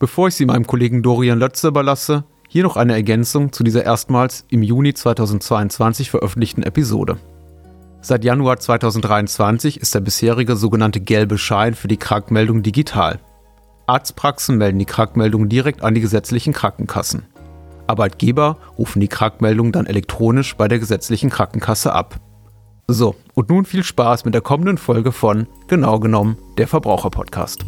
Bevor ich Sie meinem Kollegen Dorian Lötze überlasse, hier noch eine Ergänzung zu dieser erstmals im Juni 2022 veröffentlichten Episode. Seit Januar 2023 ist der bisherige sogenannte gelbe Schein für die Krankmeldung digital. Arztpraxen melden die Krankmeldung direkt an die gesetzlichen Krankenkassen. Arbeitgeber rufen die Krankmeldung dann elektronisch bei der gesetzlichen Krankenkasse ab. So, und nun viel Spaß mit der kommenden Folge von Genau genommen, der Verbraucherpodcast.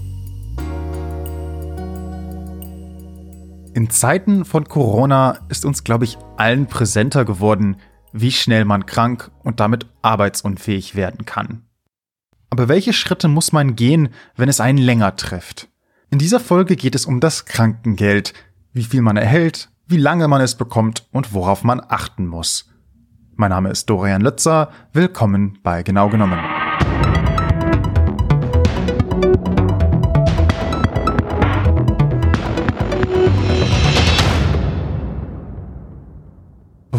In Zeiten von Corona ist uns, glaube ich, allen präsenter geworden, wie schnell man krank und damit arbeitsunfähig werden kann. Aber welche Schritte muss man gehen, wenn es einen länger trifft? In dieser Folge geht es um das Krankengeld, wie viel man erhält, wie lange man es bekommt und worauf man achten muss. Mein Name ist Dorian Lötzer, willkommen bei Genau genommen.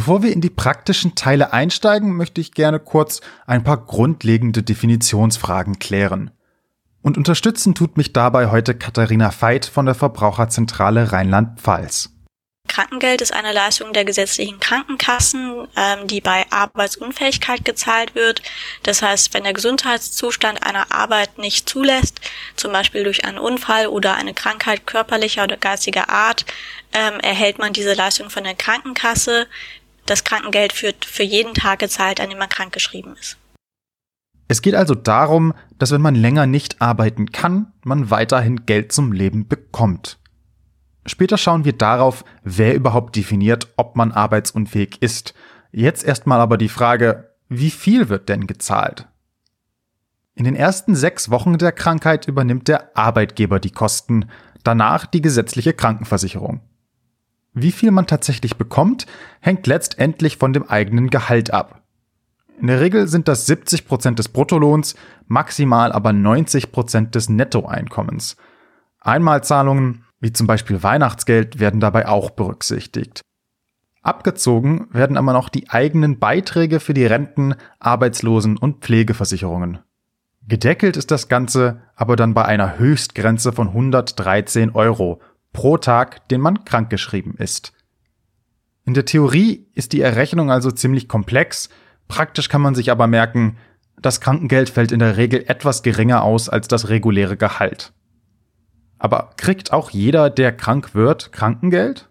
Bevor wir in die praktischen Teile einsteigen, möchte ich gerne kurz ein paar grundlegende Definitionsfragen klären. Und unterstützen tut mich dabei heute Katharina Veit von der Verbraucherzentrale Rheinland-Pfalz. Krankengeld ist eine Leistung der gesetzlichen Krankenkassen, ähm, die bei Arbeitsunfähigkeit gezahlt wird. Das heißt, wenn der Gesundheitszustand einer Arbeit nicht zulässt, zum Beispiel durch einen Unfall oder eine Krankheit körperlicher oder geistiger Art, ähm, erhält man diese Leistung von der Krankenkasse. Das Krankengeld wird für jeden Tag gezahlt, an dem man krankgeschrieben ist. Es geht also darum, dass wenn man länger nicht arbeiten kann, man weiterhin Geld zum Leben bekommt. Später schauen wir darauf, wer überhaupt definiert, ob man arbeitsunfähig ist. Jetzt erstmal aber die Frage, wie viel wird denn gezahlt? In den ersten sechs Wochen der Krankheit übernimmt der Arbeitgeber die Kosten, danach die gesetzliche Krankenversicherung. Wie viel man tatsächlich bekommt, hängt letztendlich von dem eigenen Gehalt ab. In der Regel sind das 70 Prozent des Bruttolohns, maximal aber 90 Prozent des Nettoeinkommens. Einmalzahlungen, wie zum Beispiel Weihnachtsgeld, werden dabei auch berücksichtigt. Abgezogen werden aber noch die eigenen Beiträge für die Renten, Arbeitslosen- und Pflegeversicherungen. Gedeckelt ist das Ganze aber dann bei einer Höchstgrenze von 113 Euro pro Tag, den man krankgeschrieben ist. In der Theorie ist die Errechnung also ziemlich komplex, Praktisch kann man sich aber merken, das Krankengeld fällt in der Regel etwas geringer aus als das reguläre Gehalt. Aber kriegt auch jeder, der krank wird, Krankengeld?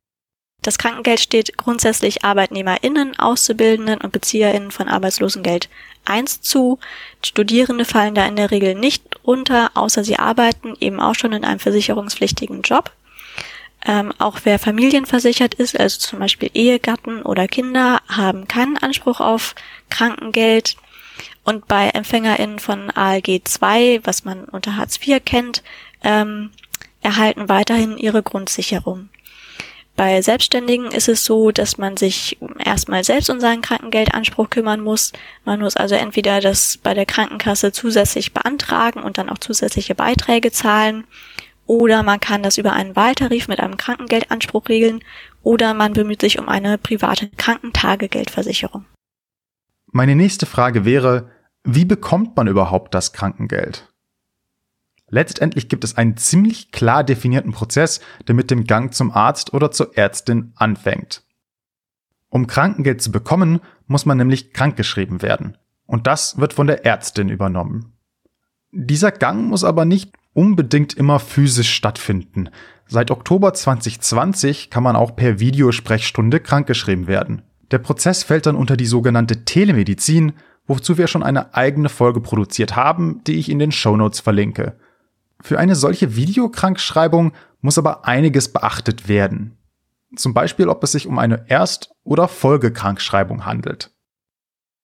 Das Krankengeld steht grundsätzlich ArbeitnehmerInnen, Auszubildenden und BezieherInnen von Arbeitslosengeld 1 zu. Studierende fallen da in der Regel nicht runter, außer sie arbeiten eben auch schon in einem versicherungspflichtigen Job. Ähm, auch wer familienversichert ist, also zum Beispiel Ehegatten oder Kinder, haben keinen Anspruch auf Krankengeld. Und bei EmpfängerInnen von ALG 2, was man unter Hartz IV kennt, ähm, erhalten weiterhin ihre Grundsicherung. Bei Selbstständigen ist es so, dass man sich erstmal selbst um seinen Krankengeldanspruch kümmern muss. Man muss also entweder das bei der Krankenkasse zusätzlich beantragen und dann auch zusätzliche Beiträge zahlen oder man kann das über einen Wahltarif mit einem Krankengeldanspruch regeln oder man bemüht sich um eine private Krankentagegeldversicherung. Meine nächste Frage wäre, wie bekommt man überhaupt das Krankengeld? Letztendlich gibt es einen ziemlich klar definierten Prozess, der mit dem Gang zum Arzt oder zur Ärztin anfängt. Um Krankengeld zu bekommen, muss man nämlich krankgeschrieben werden. Und das wird von der Ärztin übernommen. Dieser Gang muss aber nicht unbedingt immer physisch stattfinden. Seit Oktober 2020 kann man auch per Videosprechstunde krankgeschrieben werden. Der Prozess fällt dann unter die sogenannte Telemedizin, wozu wir schon eine eigene Folge produziert haben, die ich in den Shownotes verlinke. Für eine solche Videokrankschreibung muss aber einiges beachtet werden. Zum Beispiel, ob es sich um eine Erst- oder Folgekrankschreibung handelt.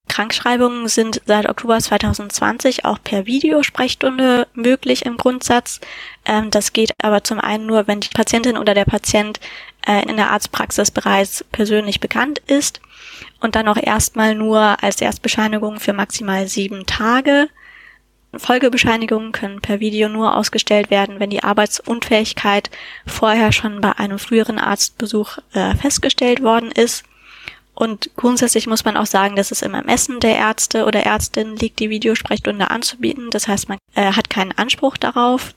Krankschreibungen sind seit Oktober 2020 auch per Videosprechstunde möglich im Grundsatz. Ähm, das geht aber zum einen nur, wenn die Patientin oder der Patient äh, in der Arztpraxis bereits persönlich bekannt ist und dann auch erstmal nur als Erstbescheinigung für maximal sieben Tage. Folgebescheinigungen können per Video nur ausgestellt werden, wenn die Arbeitsunfähigkeit vorher schon bei einem früheren Arztbesuch äh, festgestellt worden ist. Und grundsätzlich muss man auch sagen, dass es im Ermessen der Ärzte oder Ärztin liegt, die Videosprechstunde anzubieten. Das heißt, man äh, hat keinen Anspruch darauf.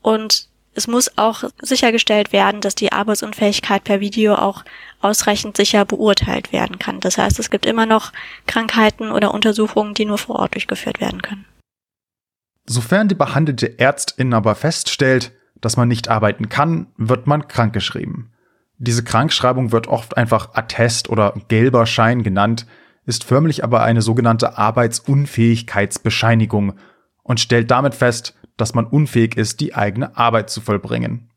Und es muss auch sichergestellt werden, dass die Arbeitsunfähigkeit per Video auch ausreichend sicher beurteilt werden kann. Das heißt, es gibt immer noch Krankheiten oder Untersuchungen, die nur vor Ort durchgeführt werden können. Sofern die behandelte Ärztin aber feststellt, dass man nicht arbeiten kann, wird man krankgeschrieben. Diese Krankschreibung wird oft einfach Attest oder gelber Schein genannt, ist förmlich aber eine sogenannte Arbeitsunfähigkeitsbescheinigung und stellt damit fest, dass man unfähig ist, die eigene Arbeit zu vollbringen.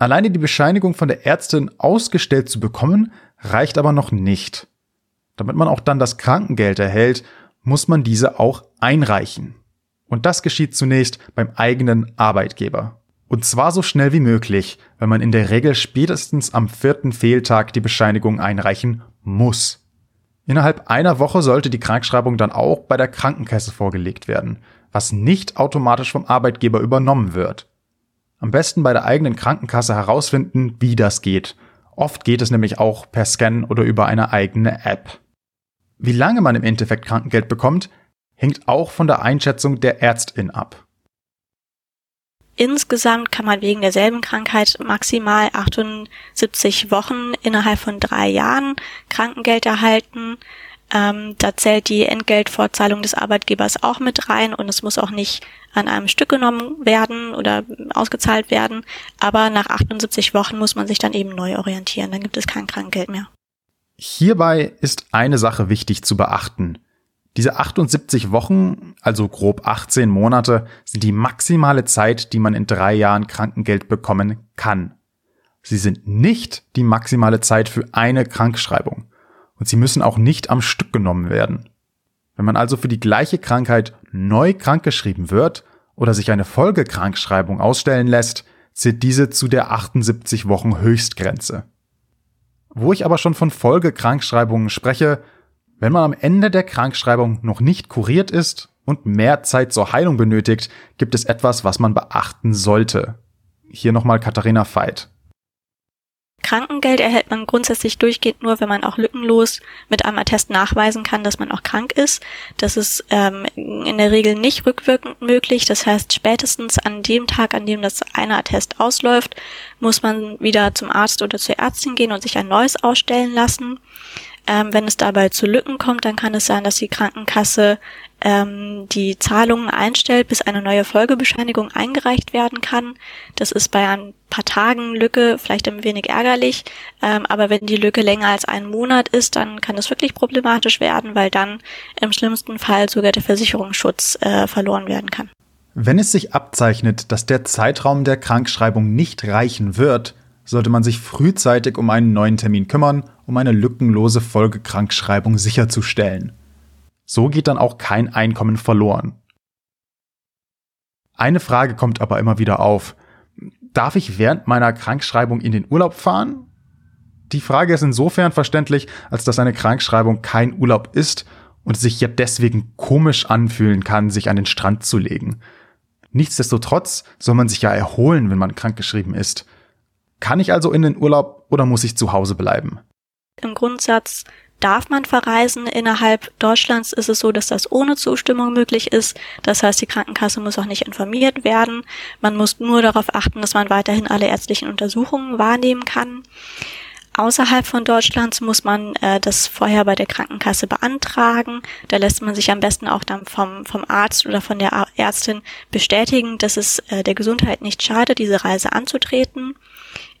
Alleine die Bescheinigung von der Ärztin ausgestellt zu bekommen, reicht aber noch nicht. Damit man auch dann das Krankengeld erhält, muss man diese auch einreichen. Und das geschieht zunächst beim eigenen Arbeitgeber. Und zwar so schnell wie möglich, weil man in der Regel spätestens am vierten Fehltag die Bescheinigung einreichen muss. Innerhalb einer Woche sollte die Krankschreibung dann auch bei der Krankenkasse vorgelegt werden was nicht automatisch vom Arbeitgeber übernommen wird. Am besten bei der eigenen Krankenkasse herausfinden, wie das geht. Oft geht es nämlich auch per Scan oder über eine eigene App. Wie lange man im Endeffekt Krankengeld bekommt, hängt auch von der Einschätzung der Ärztin ab. Insgesamt kann man wegen derselben Krankheit maximal 78 Wochen innerhalb von drei Jahren Krankengeld erhalten. Ähm, da zählt die Entgeltfortzahlung des Arbeitgebers auch mit rein und es muss auch nicht an einem Stück genommen werden oder ausgezahlt werden. Aber nach 78 Wochen muss man sich dann eben neu orientieren. Dann gibt es kein Krankengeld mehr. Hierbei ist eine Sache wichtig zu beachten. Diese 78 Wochen, also grob 18 Monate, sind die maximale Zeit, die man in drei Jahren Krankengeld bekommen kann. Sie sind nicht die maximale Zeit für eine Krankschreibung und sie müssen auch nicht am Stück genommen werden. Wenn man also für die gleiche Krankheit neu krankgeschrieben wird oder sich eine Folgekrankschreibung ausstellen lässt, zählt diese zu der 78 Wochen Höchstgrenze. Wo ich aber schon von Folgekrankschreibungen spreche, wenn man am Ende der Krankschreibung noch nicht kuriert ist und mehr Zeit zur Heilung benötigt, gibt es etwas, was man beachten sollte. Hier nochmal Katharina Veit. Krankengeld erhält man grundsätzlich durchgehend nur, wenn man auch lückenlos mit einem Attest nachweisen kann, dass man auch krank ist. Das ist ähm, in der Regel nicht rückwirkend möglich. Das heißt, spätestens an dem Tag, an dem das eine Attest ausläuft, muss man wieder zum Arzt oder zur Ärztin gehen und sich ein neues ausstellen lassen. Ähm, wenn es dabei zu Lücken kommt, dann kann es sein, dass die Krankenkasse ähm, die Zahlungen einstellt, bis eine neue Folgebescheinigung eingereicht werden kann. Das ist bei ein paar Tagen Lücke vielleicht ein wenig ärgerlich, ähm, aber wenn die Lücke länger als einen Monat ist, dann kann es wirklich problematisch werden, weil dann im schlimmsten Fall sogar der Versicherungsschutz äh, verloren werden kann. Wenn es sich abzeichnet, dass der Zeitraum der Krankschreibung nicht reichen wird, sollte man sich frühzeitig um einen neuen Termin kümmern, um eine lückenlose Folgekrankschreibung sicherzustellen. So geht dann auch kein Einkommen verloren. Eine Frage kommt aber immer wieder auf. Darf ich während meiner Krankschreibung in den Urlaub fahren? Die Frage ist insofern verständlich, als dass eine Krankschreibung kein Urlaub ist und sich ja deswegen komisch anfühlen kann, sich an den Strand zu legen. Nichtsdestotrotz soll man sich ja erholen, wenn man krankgeschrieben ist. Kann ich also in den Urlaub oder muss ich zu Hause bleiben? Im Grundsatz darf man verreisen. Innerhalb Deutschlands ist es so, dass das ohne Zustimmung möglich ist. Das heißt, die Krankenkasse muss auch nicht informiert werden. Man muss nur darauf achten, dass man weiterhin alle ärztlichen Untersuchungen wahrnehmen kann. Außerhalb von Deutschlands muss man äh, das vorher bei der Krankenkasse beantragen. Da lässt man sich am besten auch dann vom, vom Arzt oder von der Ärztin bestätigen, dass es äh, der Gesundheit nicht schadet, diese Reise anzutreten.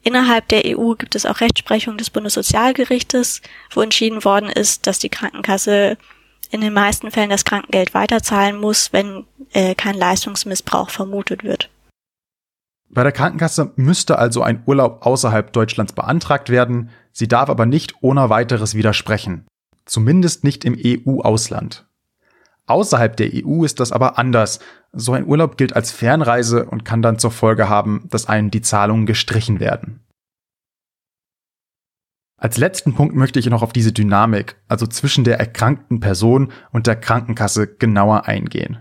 Innerhalb der EU gibt es auch Rechtsprechung des Bundessozialgerichtes, wo entschieden worden ist, dass die Krankenkasse in den meisten Fällen das Krankengeld weiterzahlen muss, wenn äh, kein Leistungsmissbrauch vermutet wird. Bei der Krankenkasse müsste also ein Urlaub außerhalb Deutschlands beantragt werden, sie darf aber nicht ohne weiteres widersprechen. Zumindest nicht im EU-Ausland. Außerhalb der EU ist das aber anders. So ein Urlaub gilt als Fernreise und kann dann zur Folge haben, dass einem die Zahlungen gestrichen werden. Als letzten Punkt möchte ich noch auf diese Dynamik, also zwischen der erkrankten Person und der Krankenkasse, genauer eingehen.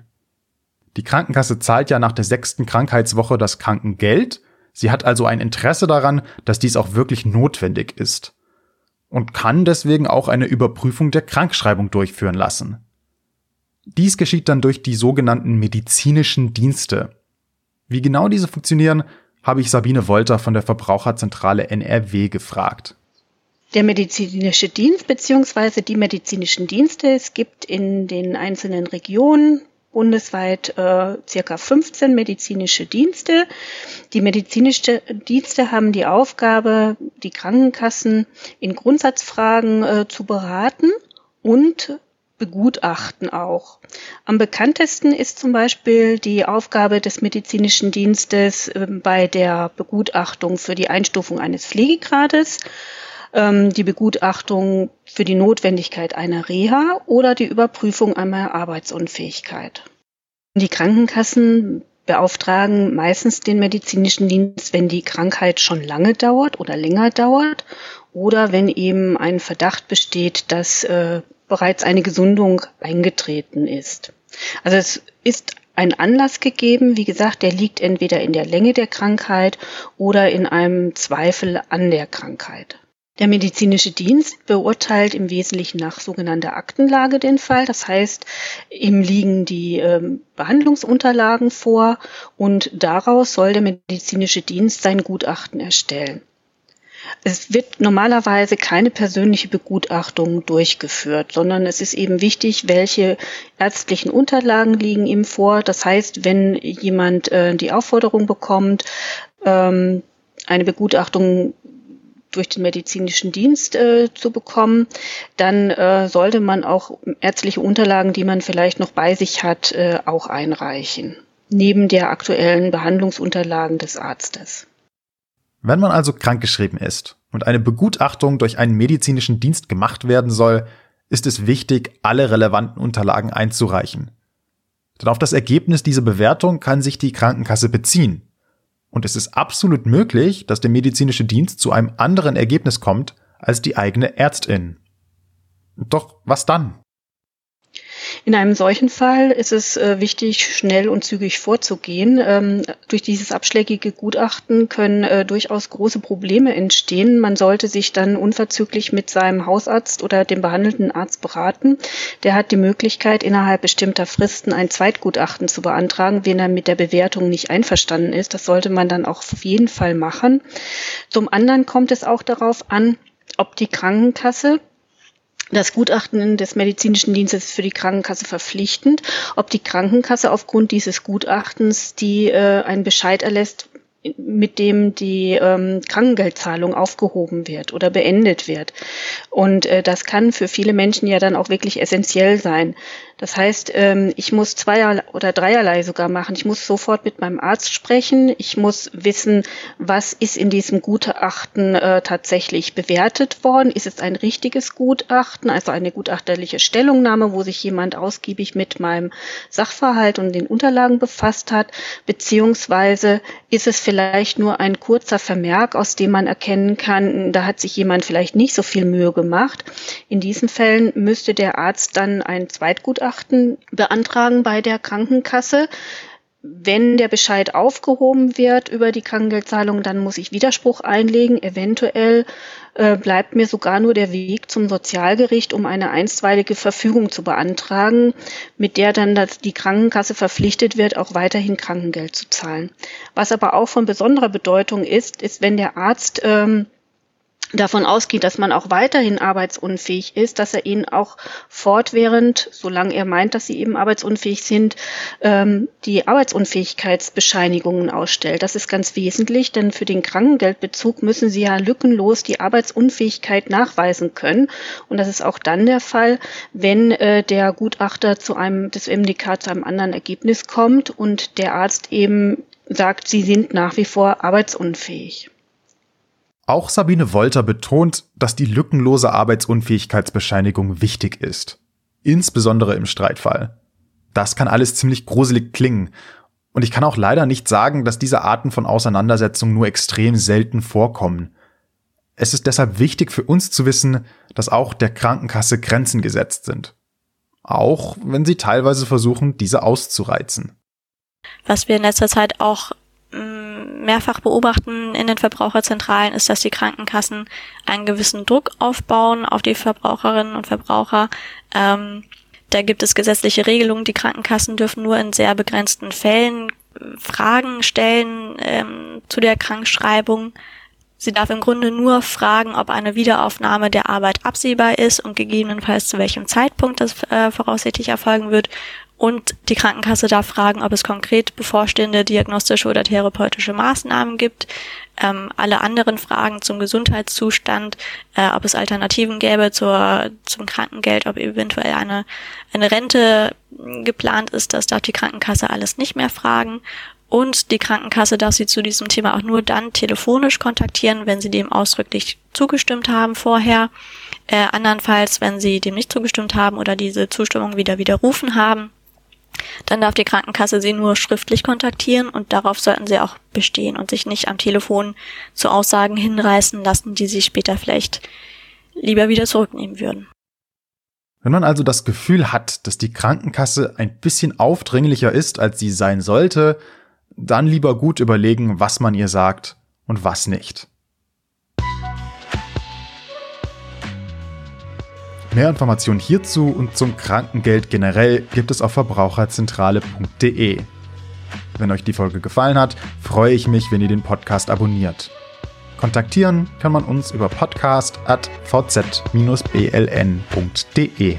Die Krankenkasse zahlt ja nach der sechsten Krankheitswoche das Krankengeld, sie hat also ein Interesse daran, dass dies auch wirklich notwendig ist und kann deswegen auch eine Überprüfung der Krankschreibung durchführen lassen. Dies geschieht dann durch die sogenannten medizinischen Dienste. Wie genau diese funktionieren, habe ich Sabine Wolter von der Verbraucherzentrale NRW gefragt. Der medizinische Dienst bzw. die medizinischen Dienste, es gibt in den einzelnen Regionen bundesweit äh, circa 15 medizinische Dienste. Die medizinischen Dienste haben die Aufgabe, die Krankenkassen in Grundsatzfragen äh, zu beraten und begutachten auch. Am bekanntesten ist zum Beispiel die Aufgabe des medizinischen Dienstes äh, bei der Begutachtung für die Einstufung eines Pflegegrades, ähm, die Begutachtung für die Notwendigkeit einer Reha oder die Überprüfung einer Arbeitsunfähigkeit. Die Krankenkassen beauftragen meistens den medizinischen Dienst, wenn die Krankheit schon lange dauert oder länger dauert oder wenn eben ein Verdacht besteht, dass äh, bereits eine Gesundung eingetreten ist. Also es ist ein Anlass gegeben, wie gesagt, der liegt entweder in der Länge der Krankheit oder in einem Zweifel an der Krankheit. Der medizinische Dienst beurteilt im Wesentlichen nach sogenannter Aktenlage den Fall. Das heißt, ihm liegen die ähm, Behandlungsunterlagen vor und daraus soll der medizinische Dienst sein Gutachten erstellen. Es wird normalerweise keine persönliche Begutachtung durchgeführt, sondern es ist eben wichtig, welche ärztlichen Unterlagen liegen ihm vor. Das heißt, wenn jemand äh, die Aufforderung bekommt, ähm, eine Begutachtung durch den medizinischen Dienst äh, zu bekommen, dann äh, sollte man auch ärztliche Unterlagen, die man vielleicht noch bei sich hat, äh, auch einreichen, neben der aktuellen Behandlungsunterlagen des Arztes. Wenn man also krankgeschrieben ist und eine Begutachtung durch einen medizinischen Dienst gemacht werden soll, ist es wichtig, alle relevanten Unterlagen einzureichen. Denn auf das Ergebnis dieser Bewertung kann sich die Krankenkasse beziehen. Und es ist absolut möglich, dass der medizinische Dienst zu einem anderen Ergebnis kommt als die eigene Ärztin. Doch was dann? In einem solchen Fall ist es äh, wichtig, schnell und zügig vorzugehen. Ähm, durch dieses abschlägige Gutachten können äh, durchaus große Probleme entstehen. Man sollte sich dann unverzüglich mit seinem Hausarzt oder dem behandelnden Arzt beraten. Der hat die Möglichkeit, innerhalb bestimmter Fristen ein Zweitgutachten zu beantragen, wenn er mit der Bewertung nicht einverstanden ist. Das sollte man dann auch auf jeden Fall machen. Zum anderen kommt es auch darauf an, ob die Krankenkasse das Gutachten des medizinischen Dienstes ist für die Krankenkasse verpflichtend. Ob die Krankenkasse aufgrund dieses Gutachtens die äh, einen Bescheid erlässt, mit dem die ähm, Krankengeldzahlung aufgehoben wird oder beendet wird. Und äh, das kann für viele Menschen ja dann auch wirklich essentiell sein. Das heißt, ähm, ich muss zweier oder dreierlei sogar machen. Ich muss sofort mit meinem Arzt sprechen. Ich muss wissen, was ist in diesem Gutachten äh, tatsächlich bewertet worden. Ist es ein richtiges Gutachten, also eine gutachterliche Stellungnahme, wo sich jemand ausgiebig mit meinem Sachverhalt und den Unterlagen befasst hat, beziehungsweise ist es vielleicht nur ein kurzer Vermerk, aus dem man erkennen kann, da hat sich jemand vielleicht nicht so viel Mühe gemacht. In diesen Fällen müsste der Arzt dann ein Zweitgutachten Gutachten beantragen bei der Krankenkasse. Wenn der Bescheid aufgehoben wird über die Krankengeldzahlung, dann muss ich Widerspruch einlegen. Eventuell äh, bleibt mir sogar nur der Weg zum Sozialgericht, um eine einstweilige Verfügung zu beantragen, mit der dann die Krankenkasse verpflichtet wird, auch weiterhin Krankengeld zu zahlen. Was aber auch von besonderer Bedeutung ist, ist, wenn der Arzt ähm, davon ausgeht, dass man auch weiterhin arbeitsunfähig ist, dass er ihnen auch fortwährend, solange er meint, dass sie eben arbeitsunfähig sind, ähm, die Arbeitsunfähigkeitsbescheinigungen ausstellt. Das ist ganz wesentlich, denn für den Krankengeldbezug müssen sie ja lückenlos die Arbeitsunfähigkeit nachweisen können. Und das ist auch dann der Fall, wenn äh, der Gutachter zu einem, des MDK zu einem anderen Ergebnis kommt und der Arzt eben sagt, sie sind nach wie vor arbeitsunfähig. Auch Sabine Wolter betont, dass die lückenlose Arbeitsunfähigkeitsbescheinigung wichtig ist. Insbesondere im Streitfall. Das kann alles ziemlich gruselig klingen. Und ich kann auch leider nicht sagen, dass diese Arten von Auseinandersetzungen nur extrem selten vorkommen. Es ist deshalb wichtig für uns zu wissen, dass auch der Krankenkasse Grenzen gesetzt sind. Auch wenn sie teilweise versuchen, diese auszureizen. Was wir in letzter Zeit auch mehrfach beobachten in den Verbraucherzentralen, ist, dass die Krankenkassen einen gewissen Druck aufbauen auf die Verbraucherinnen und Verbraucher. Ähm, da gibt es gesetzliche Regelungen. Die Krankenkassen dürfen nur in sehr begrenzten Fällen Fragen stellen ähm, zu der Krankschreibung. Sie darf im Grunde nur fragen, ob eine Wiederaufnahme der Arbeit absehbar ist und gegebenenfalls zu welchem Zeitpunkt das äh, voraussichtlich erfolgen wird. Und die Krankenkasse darf fragen, ob es konkret bevorstehende diagnostische oder therapeutische Maßnahmen gibt. Ähm, alle anderen Fragen zum Gesundheitszustand, äh, ob es Alternativen gäbe zur, zum Krankengeld, ob eventuell eine, eine Rente geplant ist, das darf die Krankenkasse alles nicht mehr fragen. Und die Krankenkasse darf sie zu diesem Thema auch nur dann telefonisch kontaktieren, wenn sie dem ausdrücklich zugestimmt haben vorher. Äh, andernfalls, wenn sie dem nicht zugestimmt haben oder diese Zustimmung wieder widerrufen haben, dann darf die Krankenkasse sie nur schriftlich kontaktieren und darauf sollten sie auch bestehen und sich nicht am Telefon zu Aussagen hinreißen lassen, die sie später vielleicht lieber wieder zurücknehmen würden. Wenn man also das Gefühl hat, dass die Krankenkasse ein bisschen aufdringlicher ist, als sie sein sollte, dann lieber gut überlegen, was man ihr sagt und was nicht. Mehr Informationen hierzu und zum Krankengeld generell gibt es auf verbraucherzentrale.de. Wenn euch die Folge gefallen hat, freue ich mich, wenn ihr den Podcast abonniert. Kontaktieren kann man uns über podcast.vz-bln.de.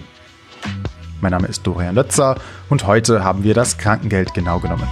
Mein Name ist Dorian Lötzer und heute haben wir das Krankengeld genau genommen.